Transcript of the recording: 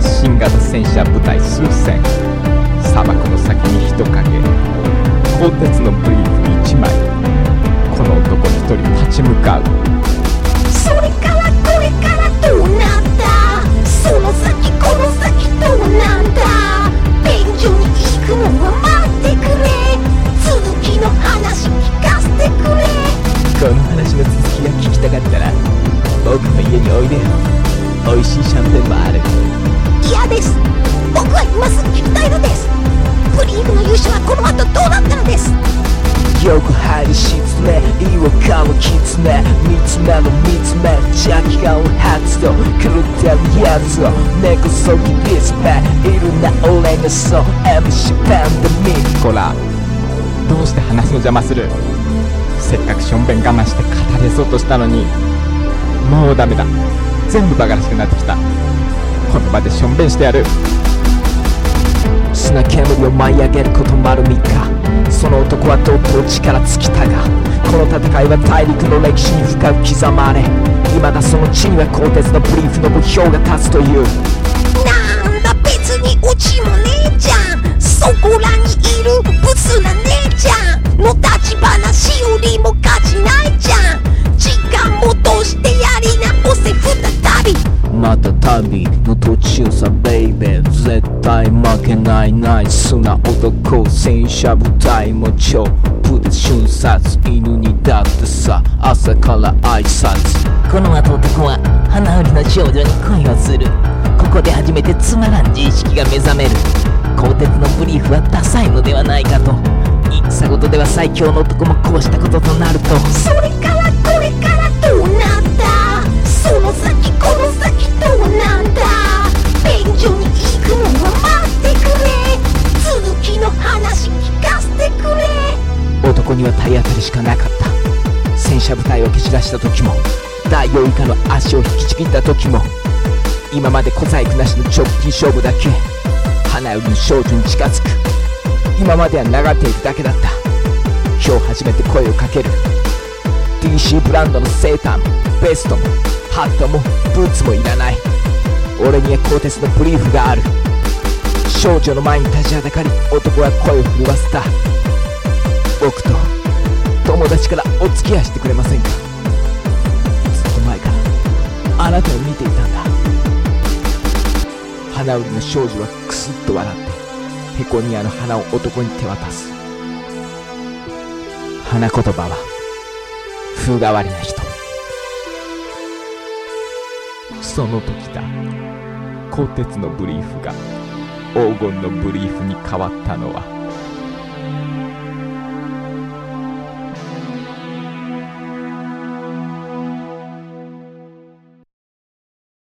新型戦車部隊数千。砂漠の先に人影。鋼鉄のブリーフ1枚。この男一人立ち向かう。それからこれからどうなんだ？その先この先どうなんだ？便所に行くのは待ってくれ。続きの話聞かせてくれ。この話の続きが聞きたかったら僕の家においでよ美味しいシャンペンもある。嫌です。僕は今すぐ聞きたいのです。ブリーフの勇者はこの後どうなったのです。よく入り沈め違和感をきつめ見つめろ見つめ邪気感を発動。狂ってるやつを根こそぎディスプレイいるな俺がそう。MC パンダミこらどうして話の邪魔する？せっかくしょんべん我慢して語れそうとしたのにもうダメだ全部バカらしくなってきた。この場でしょんべんしてやる。砂煙を舞い上げること丸3日その男はとうとう力尽きたがこの戦いは大陸の歴史に深く刻まれ未だその地には鋼鉄のブリーフの目標が立つという。旅の途中さベイベー絶対負けないナイスな男戦車部隊も超プで瞬殺犬にだってさ朝から挨拶この後男は花売りの少女に恋をするここで初めてつまらん自意識が目覚める鋼鉄のブリーフはダサいのではないかと戦ごとでは最強の男もこうしたこととなるとそれからこれからには体当たりしかなかった。戦車部隊を蹴散らした時もダイオウイカの足を引きちぎった時も今まで小細工なしの直近勝負だけ花売りの少女に近づく。今までは流れているだけだった。今日初めて声をかける。DC ブランドのセーターもベストもハットもブーツもいらない。俺には鋼鉄のブリーフがある。少女の前に立ちはだかり男は声を震わせた。僕と友達からお付き合いしてくれませんか？ずっと前からあなたを見ていたんだ。花売りの少女はクスッと笑ってペコニアの花を男に手渡す。花言葉は風変わりな人。その時だ。鋼鉄のブリーフが黄金のブリーフに変わったのは